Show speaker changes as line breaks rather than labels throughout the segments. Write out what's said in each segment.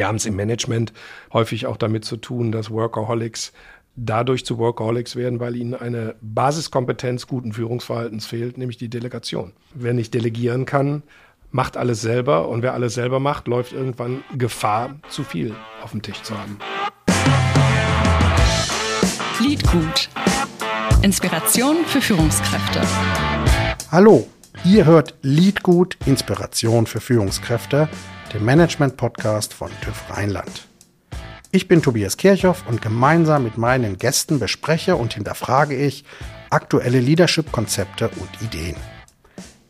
Wir haben es im Management häufig auch damit zu tun, dass Workaholics dadurch zu Workaholics werden, weil ihnen eine Basiskompetenz guten Führungsverhaltens fehlt, nämlich die Delegation. Wer nicht delegieren kann, macht alles selber und wer alles selber macht, läuft irgendwann Gefahr, zu viel auf dem Tisch zu haben.
Liedgut. Inspiration für Führungskräfte.
Hallo, ihr hört Liedgut Inspiration für Führungskräfte, dem Management-Podcast von TÜV Rheinland. Ich bin Tobias Kirchhoff und gemeinsam mit meinen Gästen bespreche und hinterfrage ich aktuelle Leadership-Konzepte und Ideen.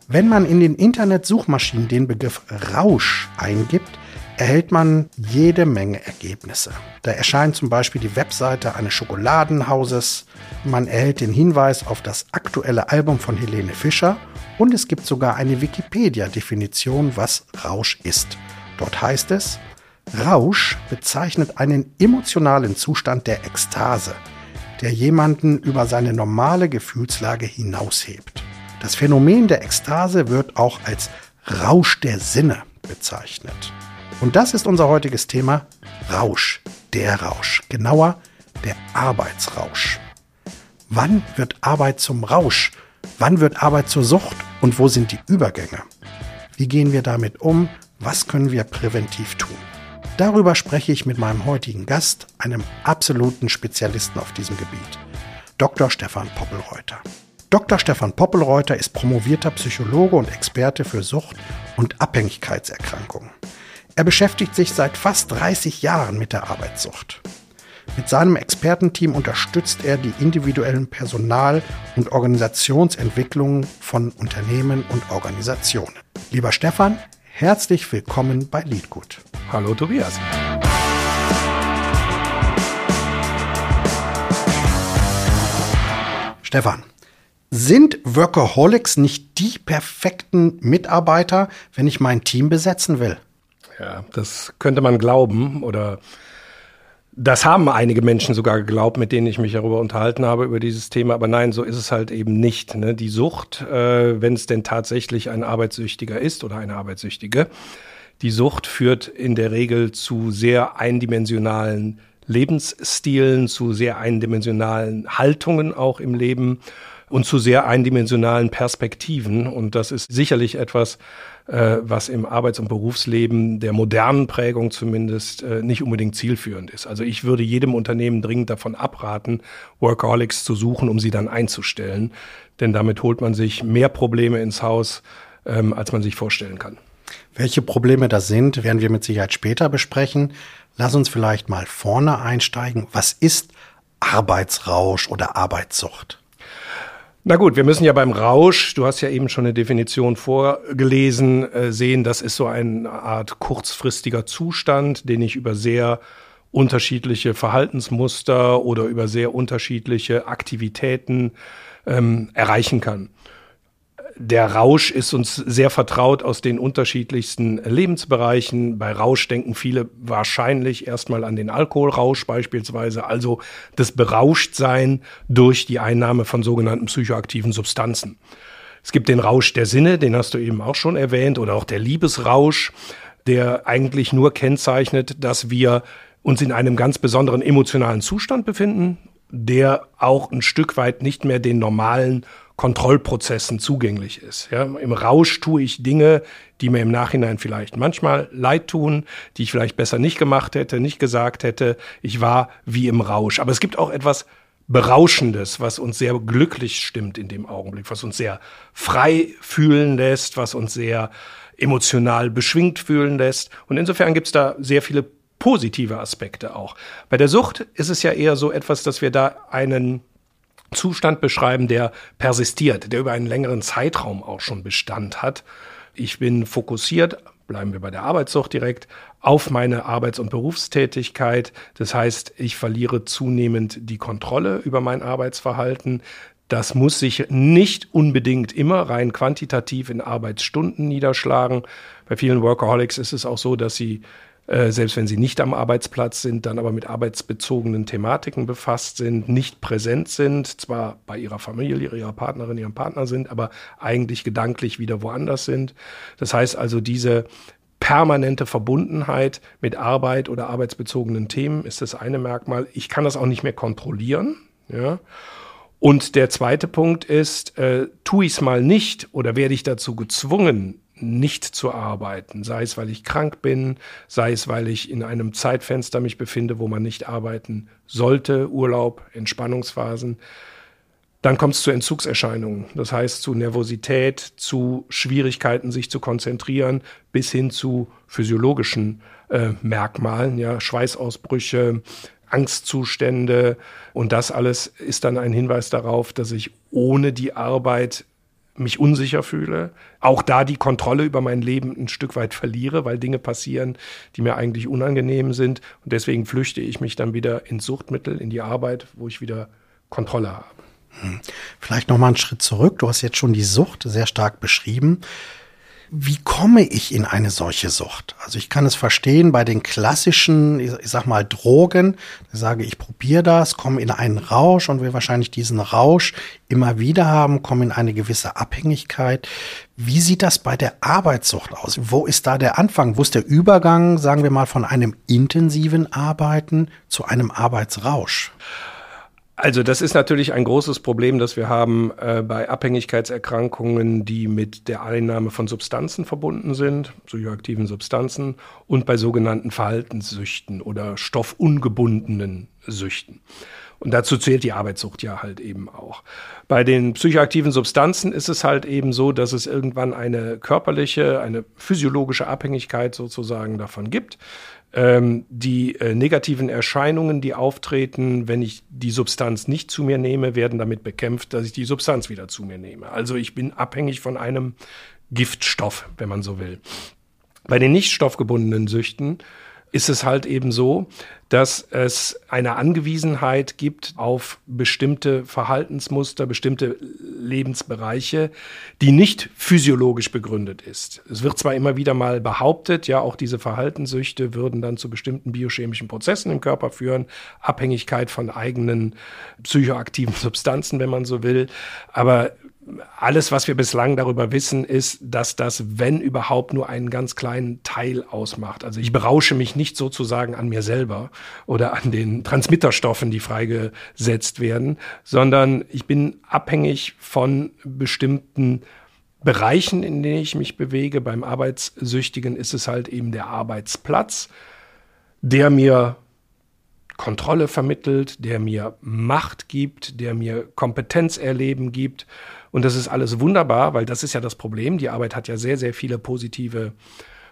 Wenn man in den Internet-Suchmaschinen den Begriff Rausch eingibt, erhält man jede Menge Ergebnisse. Da erscheint zum Beispiel die Webseite eines Schokoladenhauses, man erhält den Hinweis auf das aktuelle Album von Helene Fischer und es gibt sogar eine Wikipedia-Definition, was Rausch ist. Dort heißt es, Rausch bezeichnet einen emotionalen Zustand der Ekstase, der jemanden über seine normale Gefühlslage hinaushebt. Das Phänomen der Ekstase wird auch als Rausch der Sinne bezeichnet. Und das ist unser heutiges Thema Rausch, der Rausch, genauer der Arbeitsrausch. Wann wird Arbeit zum Rausch? Wann wird Arbeit zur Sucht? Und wo sind die Übergänge? Wie gehen wir damit um? Was können wir präventiv tun? Darüber spreche ich mit meinem heutigen Gast, einem absoluten Spezialisten auf diesem Gebiet, Dr. Stefan Poppelreuter. Dr. Stefan Poppelreuter ist promovierter Psychologe und Experte für Sucht- und Abhängigkeitserkrankungen. Er beschäftigt sich seit fast 30 Jahren mit der Arbeitssucht. Mit seinem Expertenteam unterstützt er die individuellen Personal- und Organisationsentwicklungen von Unternehmen und Organisationen. Lieber Stefan, herzlich willkommen bei Liedgut.
Hallo Tobias.
Stefan, sind Workaholics nicht die perfekten Mitarbeiter, wenn ich mein Team besetzen will?
Ja, das könnte man glauben oder das haben einige Menschen sogar geglaubt, mit denen ich mich darüber unterhalten habe, über dieses Thema. Aber nein, so ist es halt eben nicht. Ne? Die Sucht, äh, wenn es denn tatsächlich ein Arbeitssüchtiger ist oder eine Arbeitssüchtige, die Sucht führt in der Regel zu sehr eindimensionalen Lebensstilen, zu sehr eindimensionalen Haltungen auch im Leben und zu sehr eindimensionalen Perspektiven. Und das ist sicherlich etwas, äh, was im Arbeits- und Berufsleben der modernen Prägung zumindest äh, nicht unbedingt zielführend ist. Also ich würde jedem Unternehmen dringend davon abraten, Workaholics zu suchen, um sie dann einzustellen. Denn damit holt man sich mehr Probleme ins Haus, ähm, als man sich vorstellen kann.
Welche Probleme das sind, werden wir mit Sicherheit später besprechen. Lass uns vielleicht mal vorne einsteigen. Was ist Arbeitsrausch oder Arbeitssucht?
Na gut, wir müssen ja beim Rausch, du hast ja eben schon eine Definition vorgelesen, äh, sehen, das ist so eine Art kurzfristiger Zustand, den ich über sehr unterschiedliche Verhaltensmuster oder über sehr unterschiedliche Aktivitäten ähm, erreichen kann der Rausch ist uns sehr vertraut aus den unterschiedlichsten Lebensbereichen. Bei Rausch denken viele wahrscheinlich erstmal an den Alkoholrausch beispielsweise, also das Berauschtsein durch die Einnahme von sogenannten psychoaktiven Substanzen. Es gibt den Rausch der Sinne, den hast du eben auch schon erwähnt, oder auch der Liebesrausch, der eigentlich nur kennzeichnet, dass wir uns in einem ganz besonderen emotionalen Zustand befinden, der auch ein Stück weit nicht mehr den normalen Kontrollprozessen zugänglich ist. Ja, Im Rausch tue ich Dinge, die mir im Nachhinein vielleicht manchmal leid tun, die ich vielleicht besser nicht gemacht hätte, nicht gesagt hätte. Ich war wie im Rausch. Aber es gibt auch etwas Berauschendes, was uns sehr glücklich stimmt in dem Augenblick, was uns sehr frei fühlen lässt, was uns sehr emotional beschwingt fühlen lässt. Und insofern gibt es da sehr viele positive Aspekte auch. Bei der Sucht ist es ja eher so etwas, dass wir da einen Zustand beschreiben, der persistiert, der über einen längeren Zeitraum auch schon Bestand hat. Ich bin fokussiert, bleiben wir bei der Arbeitssucht direkt, auf meine Arbeits- und Berufstätigkeit. Das heißt, ich verliere zunehmend die Kontrolle über mein Arbeitsverhalten. Das muss sich nicht unbedingt immer rein quantitativ in Arbeitsstunden niederschlagen. Bei vielen Workaholics ist es auch so, dass sie äh, selbst wenn sie nicht am Arbeitsplatz sind, dann aber mit arbeitsbezogenen Thematiken befasst sind, nicht präsent sind, zwar bei ihrer Familie, ihrer Partnerin, ihrem Partner sind, aber eigentlich gedanklich wieder woanders sind. Das heißt also, diese permanente Verbundenheit mit Arbeit oder arbeitsbezogenen Themen ist das eine Merkmal. Ich kann das auch nicht mehr kontrollieren. Ja. Und der zweite Punkt ist, äh, tue ich es mal nicht oder werde ich dazu gezwungen, nicht zu arbeiten, sei es, weil ich krank bin, sei es, weil ich in einem Zeitfenster mich befinde, wo man nicht arbeiten sollte, Urlaub, Entspannungsphasen, dann kommt es zu Entzugserscheinungen. Das heißt zu Nervosität, zu Schwierigkeiten, sich zu konzentrieren, bis hin zu physiologischen äh, Merkmalen, ja, Schweißausbrüche, Angstzustände. Und das alles ist dann ein Hinweis darauf, dass ich ohne die Arbeit mich unsicher fühle, auch da die Kontrolle über mein Leben ein Stück weit verliere, weil Dinge passieren, die mir eigentlich unangenehm sind. Und deswegen flüchte ich mich dann wieder ins Suchtmittel, in die Arbeit, wo ich wieder Kontrolle habe.
Hm. Vielleicht noch mal einen Schritt zurück. Du hast jetzt schon die Sucht sehr stark beschrieben. Wie komme ich in eine solche Sucht? Also ich kann es verstehen bei den klassischen, ich sag mal, Drogen. Ich sage, ich probiere das, komme in einen Rausch und will wahrscheinlich diesen Rausch immer wieder haben, komme in eine gewisse Abhängigkeit. Wie sieht das bei der Arbeitssucht aus? Wo ist da der Anfang? Wo ist der Übergang, sagen wir mal, von einem intensiven Arbeiten zu einem Arbeitsrausch?
Also das ist natürlich ein großes Problem, das wir haben äh, bei Abhängigkeitserkrankungen, die mit der Einnahme von Substanzen verbunden sind, psychoaktiven Substanzen, und bei sogenannten Verhaltenssüchten oder stoffungebundenen Süchten. Und dazu zählt die Arbeitssucht ja halt eben auch. Bei den psychoaktiven Substanzen ist es halt eben so, dass es irgendwann eine körperliche, eine physiologische Abhängigkeit sozusagen davon gibt ähm, die äh, negativen Erscheinungen, die auftreten, wenn ich die Substanz nicht zu mir nehme, werden damit bekämpft, dass ich die Substanz wieder zu mir nehme. Also ich bin abhängig von einem Giftstoff, wenn man so will. Bei den nicht stoffgebundenen Süchten ist es halt eben so, dass es eine Angewiesenheit gibt auf bestimmte Verhaltensmuster, bestimmte Lebensbereiche, die nicht physiologisch begründet ist. Es wird zwar immer wieder mal behauptet, ja, auch diese Verhaltenssüchte würden dann zu bestimmten biochemischen Prozessen im Körper führen, Abhängigkeit von eigenen psychoaktiven Substanzen, wenn man so will, aber alles, was wir bislang darüber wissen, ist, dass das, wenn überhaupt, nur einen ganz kleinen Teil ausmacht. Also ich berausche mich nicht sozusagen an mir selber oder an den Transmitterstoffen, die freigesetzt werden, sondern ich bin abhängig von bestimmten Bereichen, in denen ich mich bewege. Beim Arbeitssüchtigen ist es halt eben der Arbeitsplatz, der mir Kontrolle vermittelt, der mir Macht gibt, der mir Kompetenzerleben gibt und das ist alles wunderbar, weil das ist ja das Problem. Die Arbeit hat ja sehr, sehr viele positive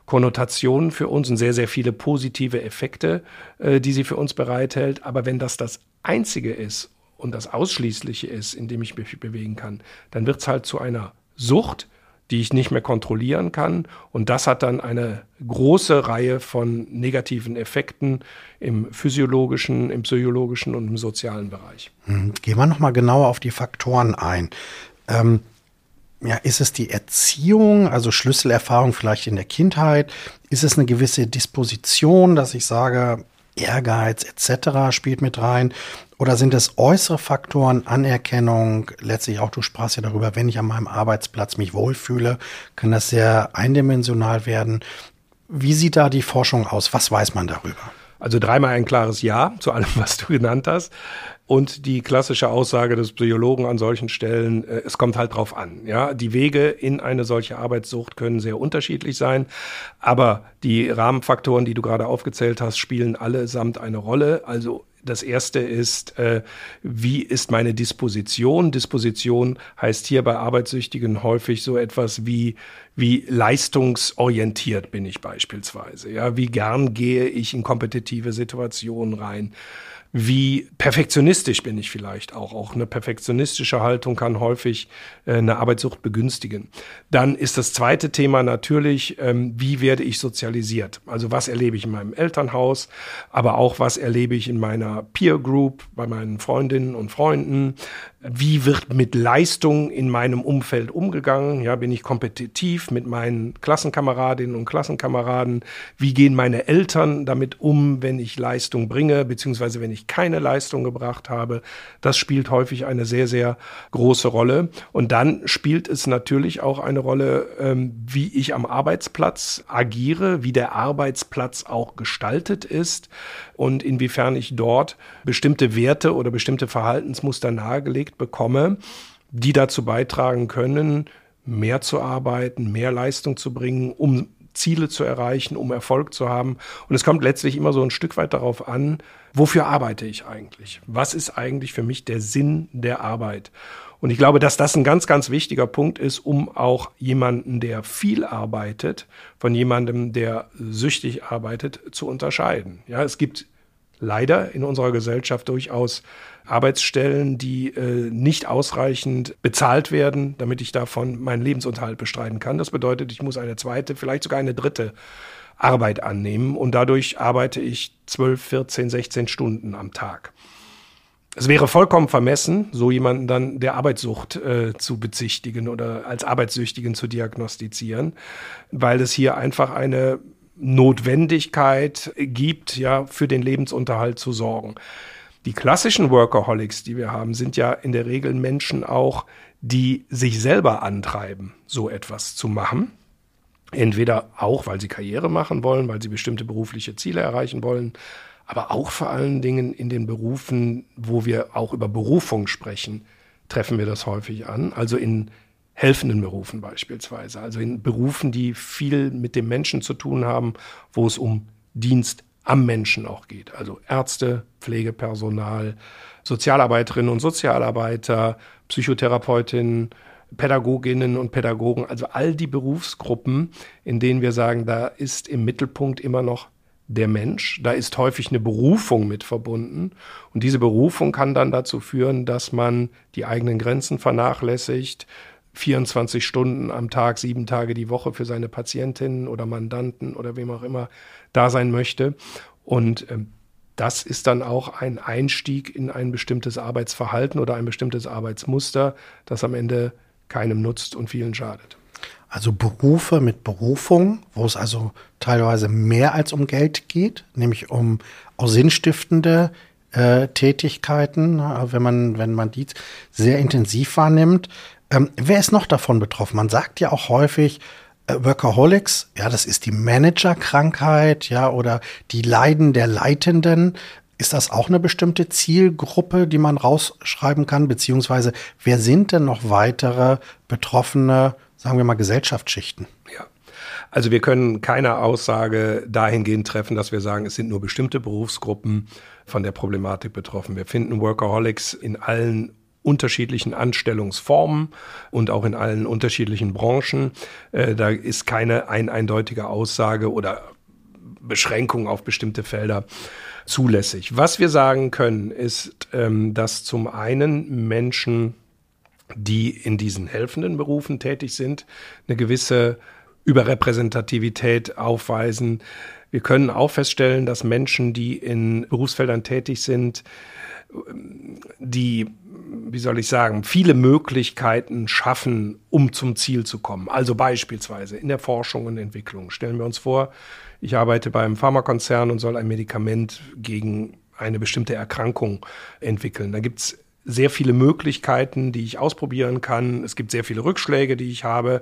Konnotationen für uns und sehr, sehr viele positive Effekte, äh, die sie für uns bereithält. Aber wenn das das Einzige ist und das Ausschließliche ist, in dem ich mich bewegen kann, dann wird es halt zu einer Sucht, die ich nicht mehr kontrollieren kann. Und das hat dann eine große Reihe von negativen Effekten im physiologischen, im psychologischen und im sozialen Bereich.
Hm, gehen wir nochmal genauer auf die Faktoren ein. Ähm, ja, ist es die Erziehung, also Schlüsselerfahrung vielleicht in der Kindheit? Ist es eine gewisse Disposition, dass ich sage, Ehrgeiz etc. spielt mit rein? Oder sind es äußere Faktoren, Anerkennung, letztlich auch, du sprachst ja darüber, wenn ich an meinem Arbeitsplatz mich wohlfühle, kann das sehr eindimensional werden. Wie sieht da die Forschung aus? Was weiß man darüber?
Also dreimal ein klares Ja zu allem, was du genannt hast. Und die klassische Aussage des Psychologen an solchen Stellen, äh, es kommt halt drauf an. Ja, die Wege in eine solche Arbeitssucht können sehr unterschiedlich sein, aber die Rahmenfaktoren, die du gerade aufgezählt hast, spielen allesamt eine Rolle. Also das erste ist, äh, wie ist meine Disposition? Disposition heißt hier bei Arbeitssüchtigen häufig so etwas wie, wie leistungsorientiert bin ich beispielsweise. Ja, wie gern gehe ich in kompetitive Situationen rein? Wie perfektionistisch bin ich vielleicht auch. Auch eine perfektionistische Haltung kann häufig äh, eine Arbeitssucht begünstigen. Dann ist das zweite Thema natürlich, ähm, wie werde ich sozialisiert? Also was erlebe ich in meinem Elternhaus, aber auch was erlebe ich in meiner Peer Group, bei meinen Freundinnen und Freunden? Wie wird mit Leistung in meinem Umfeld umgegangen? Ja, bin ich kompetitiv mit meinen Klassenkameradinnen und Klassenkameraden? Wie gehen meine Eltern damit um, wenn ich Leistung bringe, beziehungsweise wenn ich keine Leistung gebracht habe. Das spielt häufig eine sehr, sehr große Rolle. Und dann spielt es natürlich auch eine Rolle, ähm, wie ich am Arbeitsplatz agiere, wie der Arbeitsplatz auch gestaltet ist und inwiefern ich dort bestimmte Werte oder bestimmte Verhaltensmuster nahegelegt bekomme, die dazu beitragen können, mehr zu arbeiten, mehr Leistung zu bringen, um Ziele zu erreichen, um Erfolg zu haben. Und es kommt letztlich immer so ein Stück weit darauf an, wofür arbeite ich eigentlich? Was ist eigentlich für mich der Sinn der Arbeit? Und ich glaube, dass das ein ganz, ganz wichtiger Punkt ist, um auch jemanden, der viel arbeitet, von jemandem, der süchtig arbeitet, zu unterscheiden. Ja, es gibt leider in unserer Gesellschaft durchaus Arbeitsstellen, die äh, nicht ausreichend bezahlt werden, damit ich davon meinen Lebensunterhalt bestreiten kann. Das bedeutet, ich muss eine zweite, vielleicht sogar eine dritte Arbeit annehmen und dadurch arbeite ich 12, 14, 16 Stunden am Tag. Es wäre vollkommen vermessen, so jemanden dann der Arbeitssucht äh, zu bezichtigen oder als Arbeitssüchtigen zu diagnostizieren, weil es hier einfach eine Notwendigkeit gibt, ja, für den Lebensunterhalt zu sorgen. Die klassischen Workaholics, die wir haben, sind ja in der Regel Menschen auch, die sich selber antreiben, so etwas zu machen. Entweder auch, weil sie Karriere machen wollen, weil sie bestimmte berufliche Ziele erreichen wollen, aber auch vor allen Dingen in den Berufen, wo wir auch über Berufung sprechen, treffen wir das häufig an. Also in helfenden Berufen beispielsweise, also in Berufen, die viel mit dem Menschen zu tun haben, wo es um Dienst am Menschen auch geht. Also Ärzte, Pflegepersonal, Sozialarbeiterinnen und Sozialarbeiter, Psychotherapeutinnen, Pädagoginnen und Pädagogen, also all die Berufsgruppen, in denen wir sagen, da ist im Mittelpunkt immer noch der Mensch. Da ist häufig eine Berufung mit verbunden. Und diese Berufung kann dann dazu führen, dass man die eigenen Grenzen vernachlässigt, 24 Stunden am Tag, sieben Tage die Woche für seine Patientinnen oder Mandanten oder wem auch immer da sein möchte. Und ähm, das ist dann auch ein Einstieg in ein bestimmtes Arbeitsverhalten oder ein bestimmtes Arbeitsmuster, das am Ende keinem nutzt und vielen schadet.
Also Berufe mit Berufung, wo es also teilweise mehr als um Geld geht, nämlich um auch sinnstiftende äh, Tätigkeiten, wenn man, wenn man die sehr intensiv wahrnimmt. Ähm, wer ist noch davon betroffen? Man sagt ja auch häufig, äh, Workaholics, ja, das ist die Managerkrankheit, ja, oder die Leiden der Leitenden. Ist das auch eine bestimmte Zielgruppe, die man rausschreiben kann? Beziehungsweise wer sind denn noch weitere betroffene, sagen wir mal, Gesellschaftsschichten?
Ja. Also wir können keine Aussage dahingehend treffen, dass wir sagen, es sind nur bestimmte Berufsgruppen von der Problematik betroffen. Wir finden Workaholics in allen unterschiedlichen Anstellungsformen und auch in allen unterschiedlichen Branchen. Äh, da ist keine ein eindeutige Aussage oder Beschränkung auf bestimmte Felder zulässig. Was wir sagen können, ist, ähm, dass zum einen Menschen, die in diesen helfenden Berufen tätig sind, eine gewisse Überrepräsentativität aufweisen. Wir können auch feststellen, dass Menschen, die in Berufsfeldern tätig sind, die, wie soll ich sagen, viele Möglichkeiten schaffen, um zum Ziel zu kommen. Also beispielsweise in der Forschung und Entwicklung. Stellen wir uns vor, ich arbeite beim Pharmakonzern und soll ein Medikament gegen eine bestimmte Erkrankung entwickeln. Da gibt es sehr viele Möglichkeiten, die ich ausprobieren kann. Es gibt sehr viele Rückschläge, die ich habe.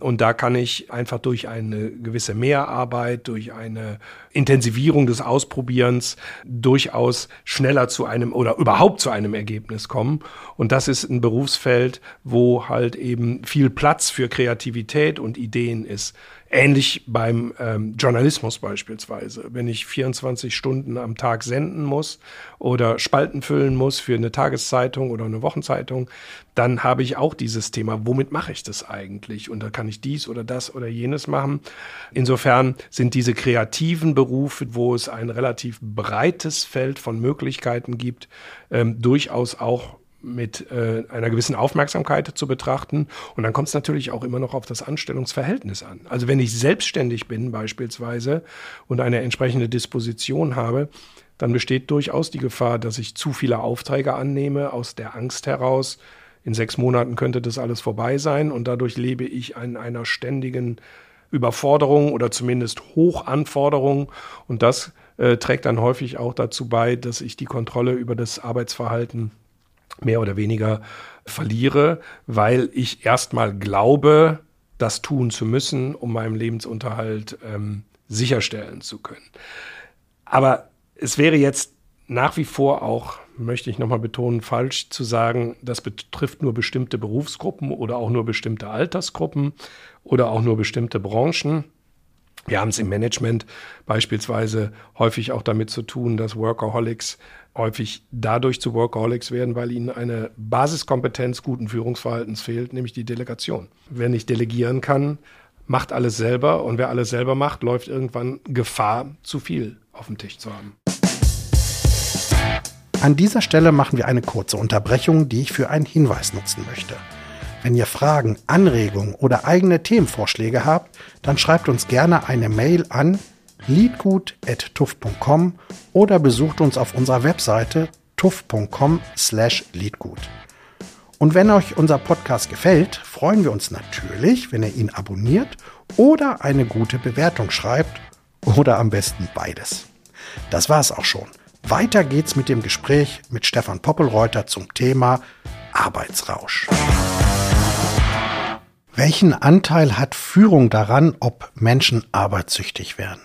Und da kann ich einfach durch eine gewisse Mehrarbeit, durch eine Intensivierung des Ausprobierens durchaus schneller zu einem oder überhaupt zu einem Ergebnis kommen. Und das ist ein Berufsfeld, wo halt eben viel Platz für Kreativität und Ideen ist. Ähnlich beim ähm, Journalismus beispielsweise. Wenn ich 24 Stunden am Tag senden muss oder Spalten füllen muss für eine Tageszeitung oder eine Wochenzeitung, dann habe ich auch dieses Thema, womit mache ich das eigentlich? Und da kann ich dies oder das oder jenes machen. Insofern sind diese kreativen Berufe, wo es ein relativ breites Feld von Möglichkeiten gibt, ähm, durchaus auch mit äh, einer gewissen Aufmerksamkeit zu betrachten. Und dann kommt es natürlich auch immer noch auf das Anstellungsverhältnis an. Also wenn ich selbstständig bin beispielsweise und eine entsprechende Disposition habe, dann besteht durchaus die Gefahr, dass ich zu viele Aufträge annehme aus der Angst heraus. In sechs Monaten könnte das alles vorbei sein und dadurch lebe ich in einer ständigen Überforderung oder zumindest Hochanforderung und das äh, trägt dann häufig auch dazu bei, dass ich die Kontrolle über das Arbeitsverhalten mehr oder weniger verliere, weil ich erstmal glaube, das tun zu müssen, um meinen Lebensunterhalt ähm, sicherstellen zu können. Aber es wäre jetzt nach wie vor auch, möchte ich nochmal betonen, falsch zu sagen, das betrifft nur bestimmte Berufsgruppen oder auch nur bestimmte Altersgruppen oder auch nur bestimmte Branchen. Wir haben es im Management beispielsweise häufig auch damit zu tun, dass Workaholics häufig dadurch zu Workaholics werden, weil ihnen eine Basiskompetenz guten Führungsverhaltens fehlt, nämlich die Delegation. Wer nicht delegieren kann, macht alles selber und wer alles selber macht, läuft irgendwann Gefahr, zu viel auf dem Tisch zu haben.
An dieser Stelle machen wir eine kurze Unterbrechung, die ich für einen Hinweis nutzen möchte. Wenn ihr Fragen, Anregungen oder eigene Themenvorschläge habt, dann schreibt uns gerne eine Mail an liedgut.tuff.com oder besucht uns auf unserer Webseite tuff.com slash liedgut. Und wenn euch unser Podcast gefällt, freuen wir uns natürlich, wenn ihr ihn abonniert oder eine gute Bewertung schreibt oder am besten beides. Das war's auch schon. Weiter geht's mit dem Gespräch mit Stefan Poppelreuter zum Thema Arbeitsrausch. Welchen Anteil hat Führung daran, ob Menschen arbeitssüchtig werden?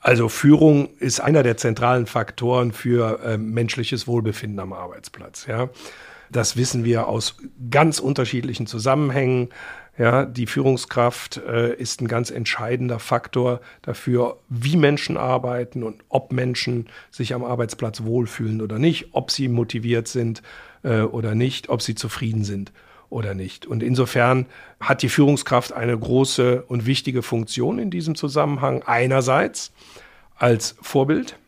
Also Führung ist einer der zentralen Faktoren für äh, menschliches Wohlbefinden am Arbeitsplatz. Ja, das wissen wir aus ganz unterschiedlichen Zusammenhängen. Ja, die Führungskraft äh, ist ein ganz entscheidender Faktor dafür, wie Menschen arbeiten und ob Menschen sich am Arbeitsplatz wohlfühlen oder nicht, ob sie motiviert sind äh, oder nicht, ob sie zufrieden sind oder nicht. Und insofern hat die Führungskraft eine große und wichtige Funktion in diesem Zusammenhang. Einerseits als Vorbild.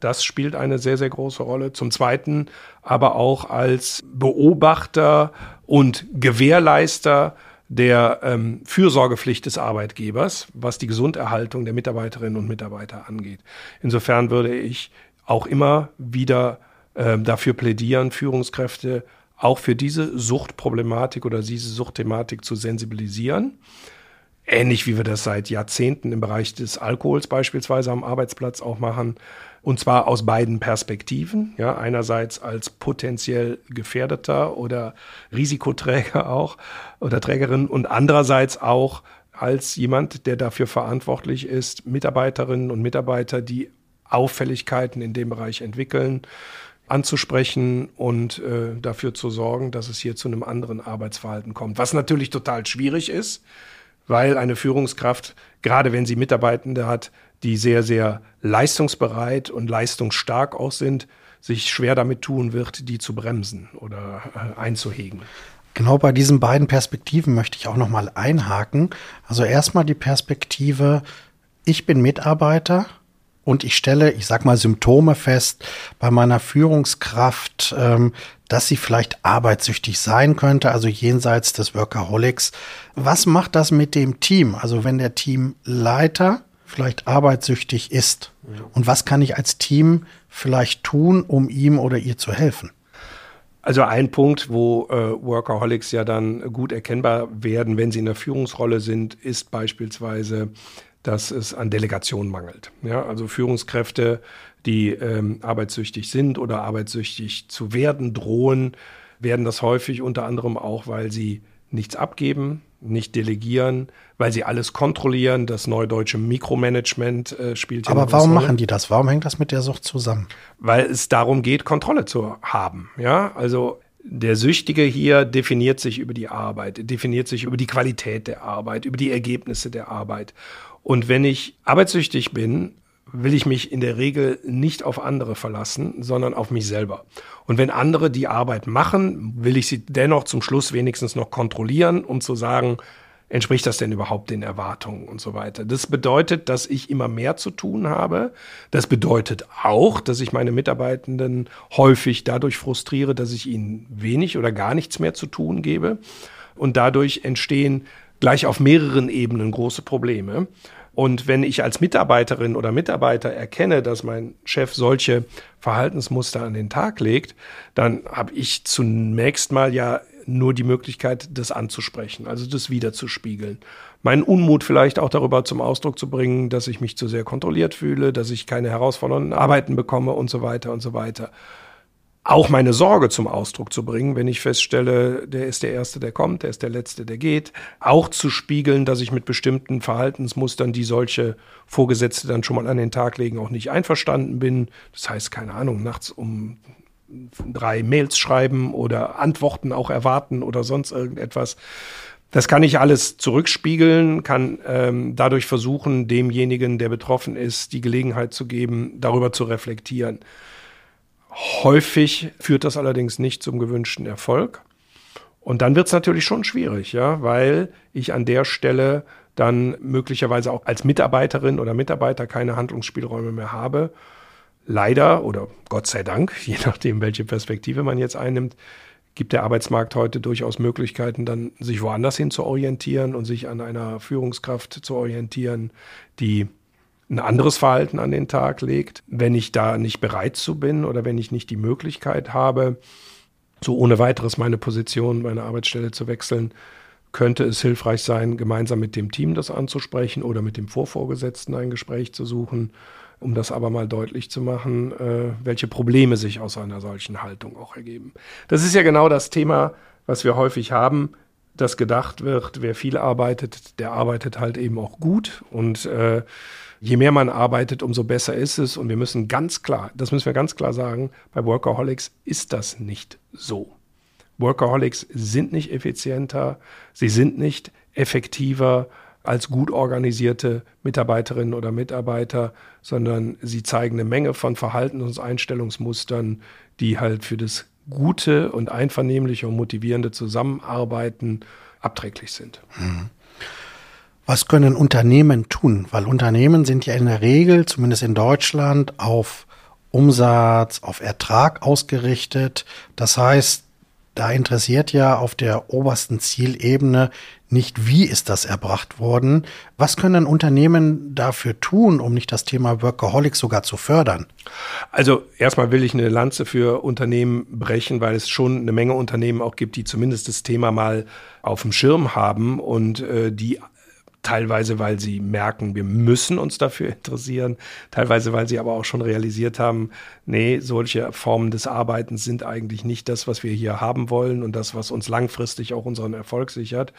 Das spielt eine sehr, sehr große Rolle. Zum Zweiten aber auch als Beobachter und Gewährleister der ähm, Fürsorgepflicht des Arbeitgebers, was die Gesunderhaltung der Mitarbeiterinnen und Mitarbeiter angeht. Insofern würde ich auch immer wieder äh, dafür plädieren, Führungskräfte auch für diese Suchtproblematik oder diese Suchtthematik zu sensibilisieren. Ähnlich wie wir das seit Jahrzehnten im Bereich des Alkohols beispielsweise am Arbeitsplatz auch machen. Und zwar aus beiden Perspektiven. Ja, einerseits als potenziell Gefährdeter oder Risikoträger auch oder Trägerin und andererseits auch als jemand, der dafür verantwortlich ist, Mitarbeiterinnen und Mitarbeiter, die Auffälligkeiten in dem Bereich entwickeln, anzusprechen und äh, dafür zu sorgen, dass es hier zu einem anderen Arbeitsverhalten kommt. Was natürlich total schwierig ist, weil eine Führungskraft, gerade wenn sie Mitarbeitende hat, die sehr, sehr leistungsbereit und leistungsstark auch sind, sich schwer damit tun wird, die zu bremsen oder äh, einzuhegen.
Genau bei diesen beiden Perspektiven möchte ich auch noch mal einhaken. Also erstmal die Perspektive, ich bin Mitarbeiter und ich stelle, ich sag mal, Symptome fest bei meiner Führungskraft, ähm, dass sie vielleicht arbeitssüchtig sein könnte, also jenseits des Workaholics. Was macht das mit dem Team? Also wenn der Teamleiter vielleicht arbeitssüchtig ist und was kann ich als Team vielleicht tun, um ihm oder ihr zu helfen?
Also ein Punkt, wo äh, Workaholics ja dann gut erkennbar werden, wenn sie in der Führungsrolle sind, ist beispielsweise dass es an Delegation mangelt. Ja, also Führungskräfte, die ähm, arbeitssüchtig sind oder arbeitssüchtig zu werden drohen, werden das häufig unter anderem auch, weil sie nichts abgeben, nicht delegieren, weil sie alles kontrollieren. Das neudeutsche Mikromanagement äh, spielt
hier Aber warum machen die das? Warum hängt das mit der Sucht zusammen?
Weil es darum geht, Kontrolle zu haben. Ja, also der Süchtige hier definiert sich über die Arbeit, definiert sich über die Qualität der Arbeit, über die Ergebnisse der Arbeit. Und wenn ich arbeitssüchtig bin, will ich mich in der Regel nicht auf andere verlassen, sondern auf mich selber. Und wenn andere die Arbeit machen, will ich sie dennoch zum Schluss wenigstens noch kontrollieren, um zu sagen, entspricht das denn überhaupt den Erwartungen und so weiter. Das bedeutet, dass ich immer mehr zu tun habe. Das bedeutet auch, dass ich meine Mitarbeitenden häufig dadurch frustriere, dass ich ihnen wenig oder gar nichts mehr zu tun gebe. Und dadurch entstehen gleich auf mehreren Ebenen große Probleme. Und wenn ich als Mitarbeiterin oder Mitarbeiter erkenne, dass mein Chef solche Verhaltensmuster an den Tag legt, dann habe ich zunächst mal ja nur die Möglichkeit, das anzusprechen, also das wiederzuspiegeln. meinen Unmut vielleicht auch darüber zum Ausdruck zu bringen, dass ich mich zu sehr kontrolliert fühle, dass ich keine herausfordernden Arbeiten bekomme und so weiter und so weiter. Auch meine Sorge zum Ausdruck zu bringen, wenn ich feststelle, der ist der Erste, der kommt, der ist der Letzte, der geht. Auch zu spiegeln, dass ich mit bestimmten Verhaltensmustern, die solche Vorgesetzte dann schon mal an den Tag legen, auch nicht einverstanden bin. Das heißt, keine Ahnung, nachts um drei Mails schreiben oder Antworten auch erwarten oder sonst irgendetwas. Das kann ich alles zurückspiegeln, kann ähm, dadurch versuchen, demjenigen, der betroffen ist, die Gelegenheit zu geben, darüber zu reflektieren. Häufig führt das allerdings nicht zum gewünschten Erfolg. Und dann wird es natürlich schon schwierig, ja, weil ich an der Stelle dann möglicherweise auch als Mitarbeiterin oder Mitarbeiter keine Handlungsspielräume mehr habe. Leider oder Gott sei Dank, je nachdem, welche Perspektive man jetzt einnimmt, gibt der Arbeitsmarkt heute durchaus Möglichkeiten, dann sich woanders hin zu orientieren und sich an einer Führungskraft zu orientieren, die ein anderes Verhalten an den Tag legt. Wenn ich da nicht bereit zu bin oder wenn ich nicht die Möglichkeit habe, so ohne weiteres meine Position, meine Arbeitsstelle zu wechseln, könnte es hilfreich sein, gemeinsam mit dem Team das anzusprechen oder mit dem Vorvorgesetzten ein Gespräch zu suchen um das aber mal deutlich zu machen, äh, welche Probleme sich aus einer solchen Haltung auch ergeben. Das ist ja genau das Thema, was wir häufig haben, dass gedacht wird, wer viel arbeitet, der arbeitet halt eben auch gut und äh, je mehr man arbeitet, umso besser ist es. Und wir müssen ganz klar, das müssen wir ganz klar sagen, bei Workaholics ist das nicht so. Workaholics sind nicht effizienter, sie sind nicht effektiver als gut organisierte Mitarbeiterinnen oder Mitarbeiter, sondern sie zeigen eine Menge von Verhaltens- und Einstellungsmustern, die halt für das gute und einvernehmliche und motivierende Zusammenarbeiten abträglich sind. Mhm.
Was können Unternehmen tun? Weil Unternehmen sind ja in der Regel, zumindest in Deutschland, auf Umsatz, auf Ertrag ausgerichtet. Das heißt, da interessiert ja auf der obersten Zielebene nicht, wie ist das erbracht worden. Was können Unternehmen dafür tun, um nicht das Thema Workaholic sogar zu fördern?
Also erstmal will ich eine Lanze für Unternehmen brechen, weil es schon eine Menge Unternehmen auch gibt, die zumindest das Thema mal auf dem Schirm haben und äh, die Teilweise, weil sie merken, wir müssen uns dafür interessieren. Teilweise, weil sie aber auch schon realisiert haben, nee, solche Formen des Arbeitens sind eigentlich nicht das, was wir hier haben wollen und das, was uns langfristig auch unseren Erfolg sichert.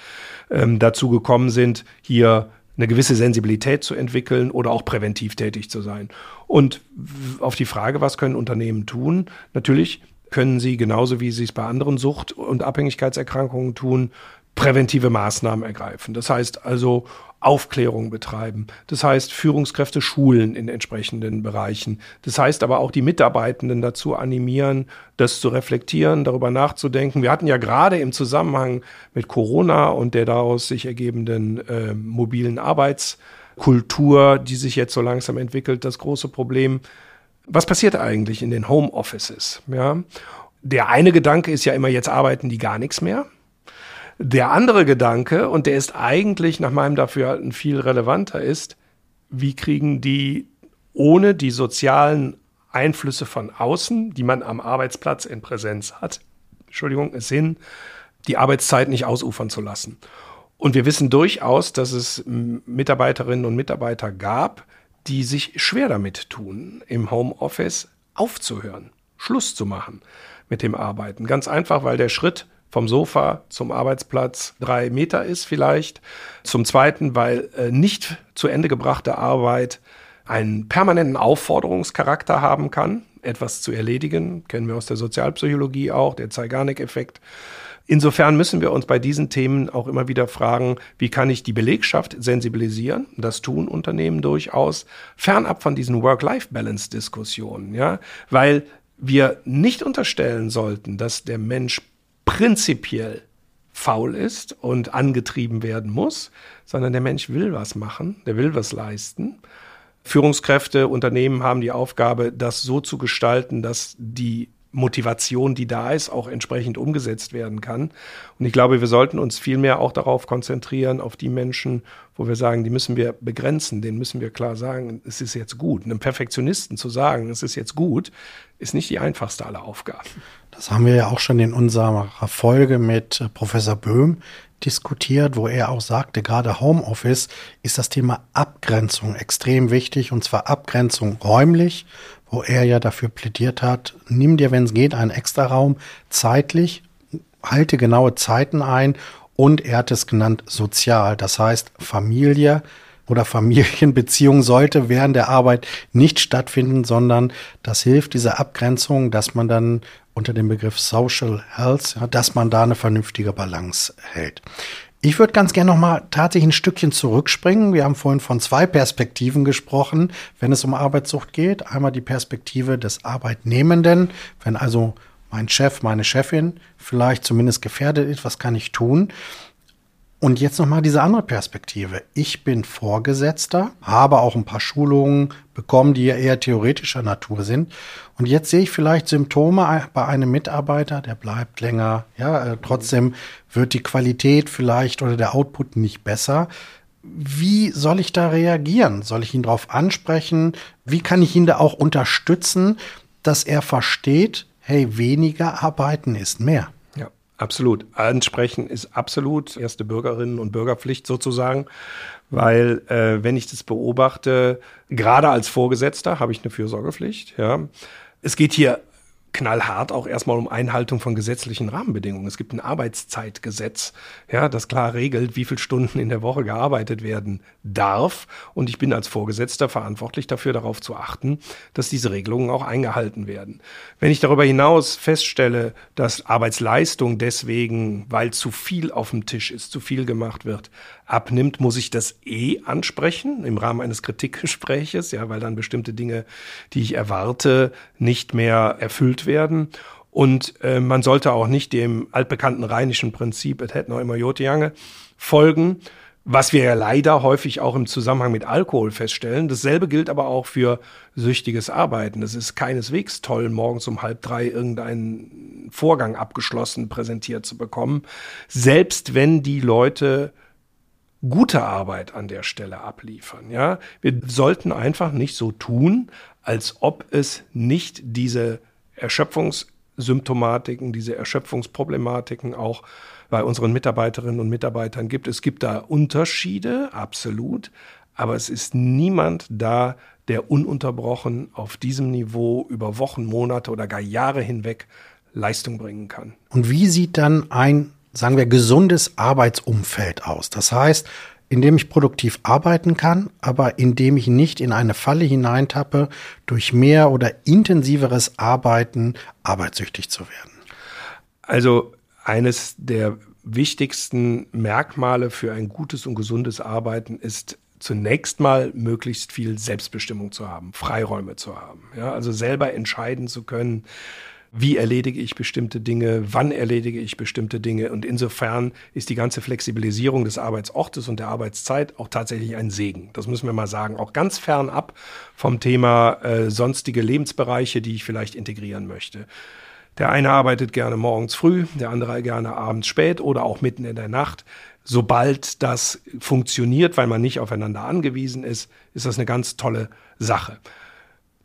Ähm, dazu gekommen sind, hier eine gewisse Sensibilität zu entwickeln oder auch präventiv tätig zu sein. Und auf die Frage, was können Unternehmen tun? Natürlich können sie genauso wie sie es bei anderen Sucht- und Abhängigkeitserkrankungen tun, präventive Maßnahmen ergreifen. Das heißt also Aufklärung betreiben. Das heißt Führungskräfte schulen in entsprechenden Bereichen. Das heißt aber auch die Mitarbeitenden dazu animieren, das zu reflektieren, darüber nachzudenken. Wir hatten ja gerade im Zusammenhang mit Corona und der daraus sich ergebenden äh, mobilen Arbeitskultur, die sich jetzt so langsam entwickelt, das große Problem, was passiert eigentlich in den Homeoffices? Ja? Der eine Gedanke ist ja immer, jetzt arbeiten die gar nichts mehr. Der andere Gedanke, und der ist eigentlich nach meinem Dafürhalten viel relevanter, ist, wie kriegen die ohne die sozialen Einflüsse von außen, die man am Arbeitsplatz in Präsenz hat, Entschuldigung, es hin, die Arbeitszeit nicht ausufern zu lassen. Und wir wissen durchaus, dass es Mitarbeiterinnen und Mitarbeiter gab, die sich schwer damit tun, im Homeoffice aufzuhören, Schluss zu machen mit dem Arbeiten. Ganz einfach, weil der Schritt vom Sofa zum Arbeitsplatz drei Meter ist vielleicht. Zum Zweiten, weil äh, nicht zu Ende gebrachte Arbeit einen permanenten Aufforderungscharakter haben kann, etwas zu erledigen. Kennen wir aus der Sozialpsychologie auch, der Zeigarnik-Effekt. Insofern müssen wir uns bei diesen Themen auch immer wieder fragen, wie kann ich die Belegschaft sensibilisieren? Das tun Unternehmen durchaus, fernab von diesen Work-Life-Balance-Diskussionen, ja, weil wir nicht unterstellen sollten, dass der Mensch prinzipiell faul ist und angetrieben werden muss, sondern der Mensch will was machen, der will was leisten. Führungskräfte, Unternehmen haben die Aufgabe, das so zu gestalten, dass die Motivation, die da ist, auch entsprechend umgesetzt werden kann. Und ich glaube, wir sollten uns viel mehr auch darauf konzentrieren, auf die Menschen, wo wir sagen, die müssen wir begrenzen, denen müssen wir klar sagen, es ist jetzt gut. Einem Perfektionisten zu sagen, es ist jetzt gut, ist nicht die einfachste aller Aufgaben.
Das haben wir ja auch schon in unserer Folge mit äh, Professor Böhm diskutiert, wo er auch sagte, gerade Homeoffice ist das Thema Abgrenzung extrem wichtig und zwar Abgrenzung räumlich, wo er ja dafür plädiert hat, nimm dir, wenn es geht, einen extra Raum zeitlich, halte genaue Zeiten ein und er hat es genannt sozial, das heißt Familie oder Familienbeziehung sollte während der Arbeit nicht stattfinden, sondern das hilft dieser Abgrenzung, dass man dann unter dem Begriff Social Health, ja, dass man da eine vernünftige Balance hält. Ich würde ganz gerne noch mal tatsächlich ein Stückchen zurückspringen. Wir haben vorhin von zwei Perspektiven gesprochen, wenn es um Arbeitssucht geht. Einmal die Perspektive des Arbeitnehmenden, wenn also mein Chef, meine Chefin vielleicht zumindest gefährdet ist, was kann ich tun? Und jetzt nochmal diese andere Perspektive. Ich bin Vorgesetzter, habe auch ein paar Schulungen bekommen, die ja eher theoretischer Natur sind. Und jetzt sehe ich vielleicht Symptome bei einem Mitarbeiter, der bleibt länger. Ja, äh, trotzdem wird die Qualität vielleicht oder der Output nicht besser. Wie soll ich da reagieren? Soll ich ihn darauf ansprechen? Wie kann ich ihn da auch unterstützen, dass er versteht, hey, weniger arbeiten ist mehr?
Absolut. Ansprechen ist absolut erste Bürgerinnen und Bürgerpflicht sozusagen, weil äh, wenn ich das beobachte, gerade als Vorgesetzter habe ich eine Fürsorgepflicht. Ja, es geht hier knallhart auch erstmal um Einhaltung von gesetzlichen Rahmenbedingungen. Es gibt ein Arbeitszeitgesetz, ja, das klar regelt, wie viele Stunden in der Woche gearbeitet werden darf. Und ich bin als Vorgesetzter verantwortlich dafür, darauf zu achten, dass diese Regelungen auch eingehalten werden. Wenn ich darüber hinaus feststelle, dass Arbeitsleistung deswegen, weil zu viel auf dem Tisch ist, zu viel gemacht wird, abnimmt, muss ich das eh ansprechen im Rahmen eines Kritikgespräches, ja, weil dann bestimmte Dinge, die ich erwarte, nicht mehr erfüllt werden. Und äh, man sollte auch nicht dem altbekannten rheinischen Prinzip, et het noch immer Jotiange, folgen, was wir ja leider häufig auch im Zusammenhang mit Alkohol feststellen. Dasselbe gilt aber auch für süchtiges Arbeiten. Es ist keineswegs toll, morgens um halb drei irgendeinen Vorgang abgeschlossen präsentiert zu bekommen. Selbst wenn die Leute gute Arbeit an der Stelle abliefern. Ja, wir sollten einfach nicht so tun, als ob es nicht diese Erschöpfungssymptomatiken, diese Erschöpfungsproblematiken auch bei unseren Mitarbeiterinnen und Mitarbeitern gibt. Es gibt da Unterschiede, absolut, aber es ist niemand da, der ununterbrochen auf diesem Niveau über Wochen, Monate oder gar Jahre hinweg Leistung bringen kann.
Und wie sieht dann ein sagen wir, gesundes Arbeitsumfeld aus. Das heißt, indem ich produktiv arbeiten kann, aber indem ich nicht in eine Falle hineintappe, durch mehr oder intensiveres Arbeiten arbeitssüchtig zu werden.
Also eines der wichtigsten Merkmale für ein gutes und gesundes Arbeiten ist zunächst mal möglichst viel Selbstbestimmung zu haben, Freiräume zu haben. Ja, also selber entscheiden zu können, wie erledige ich bestimmte Dinge, wann erledige ich bestimmte Dinge. Und insofern ist die ganze Flexibilisierung des Arbeitsortes und der Arbeitszeit auch tatsächlich ein Segen. Das müssen wir mal sagen. Auch ganz fernab vom Thema äh, sonstige Lebensbereiche, die ich vielleicht integrieren möchte. Der eine arbeitet gerne morgens früh, der andere gerne abends spät oder auch mitten in der Nacht. Sobald das funktioniert, weil man nicht aufeinander angewiesen ist, ist das eine ganz tolle Sache.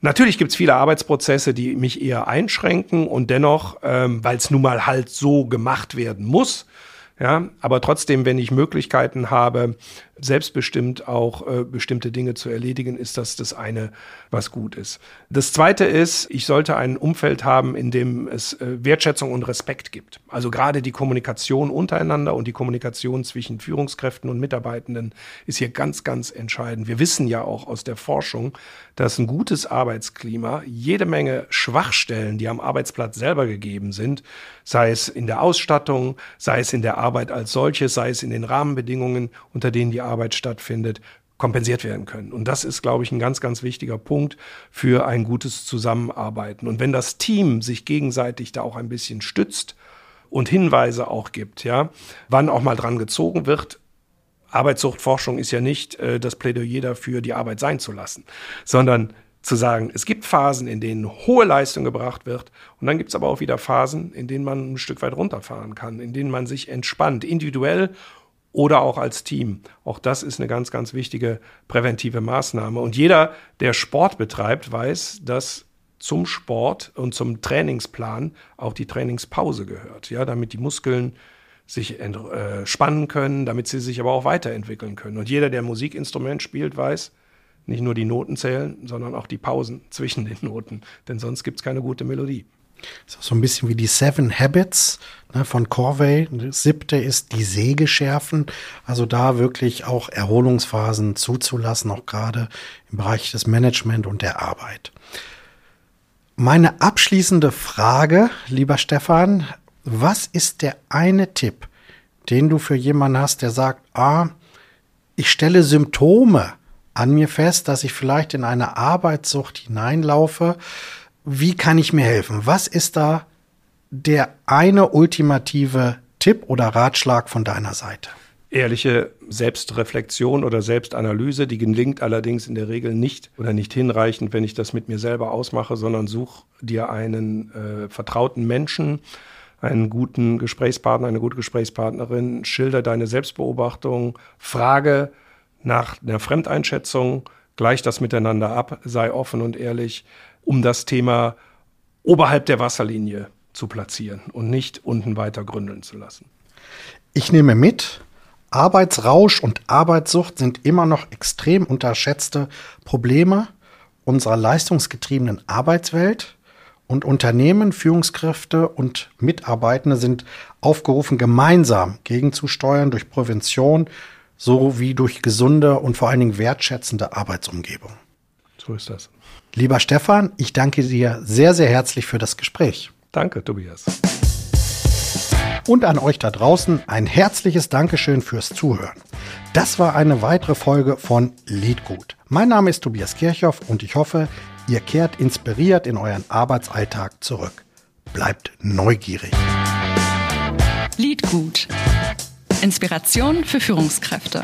Natürlich gibt es viele Arbeitsprozesse, die mich eher einschränken und dennoch, ähm, weil es nun mal halt so gemacht werden muss, ja, aber trotzdem, wenn ich Möglichkeiten habe, selbstbestimmt auch äh, bestimmte Dinge zu erledigen, ist das das eine, was gut ist. Das zweite ist, ich sollte ein Umfeld haben, in dem es äh, Wertschätzung und Respekt gibt. Also gerade die Kommunikation untereinander und die Kommunikation zwischen Führungskräften und Mitarbeitenden ist hier ganz, ganz entscheidend. Wir wissen ja auch aus der Forschung, dass ein gutes Arbeitsklima jede Menge Schwachstellen, die am Arbeitsplatz selber gegeben sind, sei es in der Ausstattung, sei es in der Arbeit als solches, sei es in den Rahmenbedingungen, unter denen die Arbeit stattfindet, kompensiert werden können. Und das ist, glaube ich, ein ganz, ganz wichtiger Punkt für ein gutes Zusammenarbeiten. Und wenn das Team sich gegenseitig da auch ein bisschen stützt und Hinweise auch gibt, ja, wann auch mal dran gezogen wird, Arbeitssuchtforschung ist ja nicht äh, das Plädoyer dafür, die Arbeit sein zu lassen, sondern zu sagen, es gibt Phasen, in denen hohe Leistung gebracht wird und dann gibt es aber auch wieder Phasen, in denen man ein Stück weit runterfahren kann, in denen man sich entspannt, individuell oder auch als Team. Auch das ist eine ganz, ganz wichtige präventive Maßnahme. Und jeder, der Sport betreibt, weiß, dass zum Sport und zum Trainingsplan auch die Trainingspause gehört, ja, damit die Muskeln sich entspannen äh, können, damit sie sich aber auch weiterentwickeln können. Und jeder, der Musikinstrument spielt, weiß, nicht nur die Noten zählen, sondern auch die Pausen zwischen den Noten, denn sonst gibt es keine gute Melodie.
So ein bisschen wie die Seven Habits ne, von Corvey. Das siebte ist die Säge schärfen. Also da wirklich auch Erholungsphasen zuzulassen, auch gerade im Bereich des Management und der Arbeit. Meine abschließende Frage, lieber Stefan, was ist der eine Tipp, den du für jemanden hast, der sagt, ah, ich stelle Symptome an mir fest, dass ich vielleicht in eine Arbeitssucht hineinlaufe. Wie kann ich mir helfen? Was ist da der eine ultimative Tipp oder Ratschlag von deiner Seite?
Ehrliche Selbstreflexion oder Selbstanalyse, die gelingt allerdings in der Regel nicht oder nicht hinreichend, wenn ich das mit mir selber ausmache, sondern such dir einen äh, vertrauten Menschen, einen guten Gesprächspartner, eine gute Gesprächspartnerin, schilder deine Selbstbeobachtung, frage nach einer Fremdeinschätzung, gleich das miteinander ab, sei offen und ehrlich, um das Thema oberhalb der Wasserlinie zu platzieren und nicht unten weiter gründeln zu lassen.
Ich nehme mit, Arbeitsrausch und Arbeitssucht sind immer noch extrem unterschätzte Probleme unserer leistungsgetriebenen Arbeitswelt. Und Unternehmen, Führungskräfte und Mitarbeitende sind aufgerufen, gemeinsam gegenzusteuern durch Prävention sowie durch gesunde und vor allen Dingen wertschätzende Arbeitsumgebung.
So ist das.
Lieber Stefan, ich danke dir sehr, sehr herzlich für das Gespräch.
Danke, Tobias.
Und an euch da draußen ein herzliches Dankeschön fürs Zuhören. Das war eine weitere Folge von Liedgut. Mein Name ist Tobias Kirchhoff und ich hoffe, Ihr kehrt inspiriert in euren Arbeitsalltag zurück. Bleibt neugierig.
Lied gut. Inspiration für Führungskräfte.